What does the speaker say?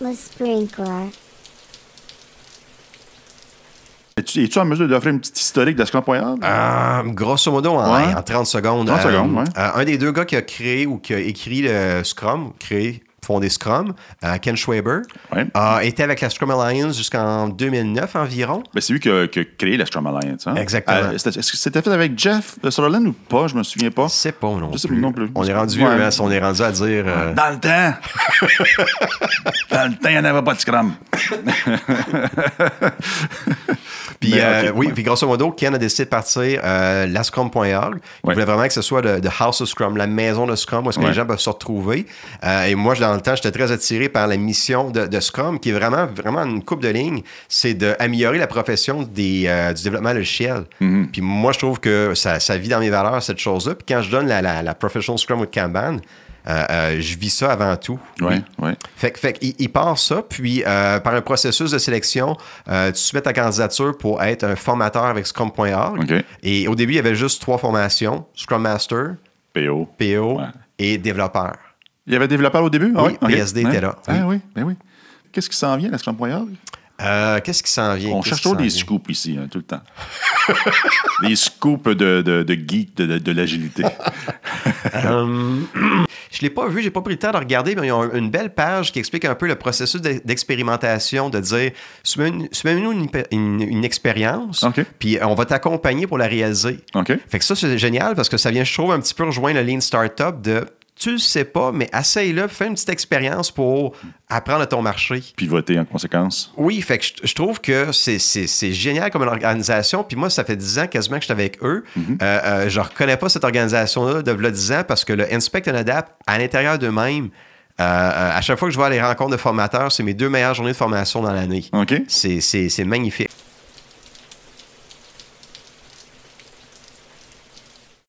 Le sprinkler. Es-tu, es-tu en mesure d'offrir une petite historique de Scrum.org? Euh, grosso modo, en, Ouais. en 30 secondes. 30 euh, secondes, ouais. euh, un des deux gars qui a créé ou qui a écrit le Scrum, créé, fondé Scrum, euh, Ken Schwaber, Ouais. a été avec la Scrum Alliance jusqu'en 2009 environ. Ben, c'est lui qui a, qui a créé la Scrum Alliance. Hein? Exactement. Euh, c'était- est-ce que c'était fait avec Jeff Sutherland ou pas? Je me souviens pas. C'est pas non plus. non plus. On est rendu Ouais. hein, on est rendu à dire... euh, Dans le temps! Dans le temps, il n'y en avait pas de Scrum. Puis, euh, oui, puis grosso modo, Ken a décidé de partir euh, la Scrum.org. Il Ouais. voulait vraiment que ce soit le, the House of Scrum, la maison de Scrum, où est-ce que Ouais. les gens peuvent se retrouver. Euh, et moi, dans le temps, j'étais très attiré par la mission de, de Scrum, qui est vraiment, vraiment une coupe de ligne. C'est d'améliorer la profession des, du développement logiciel. Mm-hmm. Puis moi, je trouve que ça, ça vit dans mes valeurs, cette chose-là. Puis quand je donne la, la, la Professional Scrum with Kanban, euh, euh, je vis ça avant tout. Oui, oui. Fait, fait qu'il- il part ça, puis euh, par un processus de sélection, euh, tu soumets ta candidature pour être un formateur avec Scrum.org. Et au début, il y avait juste trois formations Scrum Master, PO. PO Ouais. et développeur. Il y avait développeur au début? Ah Oui, ok. PSD était là, Ah oui. oui, ben oui. Qu'est-ce qui s'en vient, la Scrum.org? Euh, Qu'est-ce qui s'en vient? On cherche toujours des vient? scoops ici, hein, tout le temps. des scoops de, de, de geeks de, de- de l'agilité. je l'ai pas vu, j'ai pas pris le temps de regarder, mais ils ont une belle page qui explique un peu le processus d'e- d'expérimentation, de dire soumets- soumets-nous une, une- une expérience, puis on va t'accompagner pour la réaliser. OK? Fait que ça, c'est génial parce que ça vient, je trouve, un petit peu rejoindre le Lean Startup de tu le sais pas, mais essaye-le, fais une petite expérience pour apprendre à ton marché. Pivoter en conséquence. Oui, fait que je, je trouve que c'est- génial comme une organisation. Puis moi, ça fait 10 ans quasiment que je suis avec eux. Mm-hmm. Euh, euh, je reconnais pas cette organisation-là de v'là 10 ans parce que le Inspect and Adapt, à l'intérieur d'eux-mêmes, euh, à chaque fois que je vais à les rencontres de formateurs, c'est mes deux meilleures journées de formation dans l'année. OK? C'est magnifique.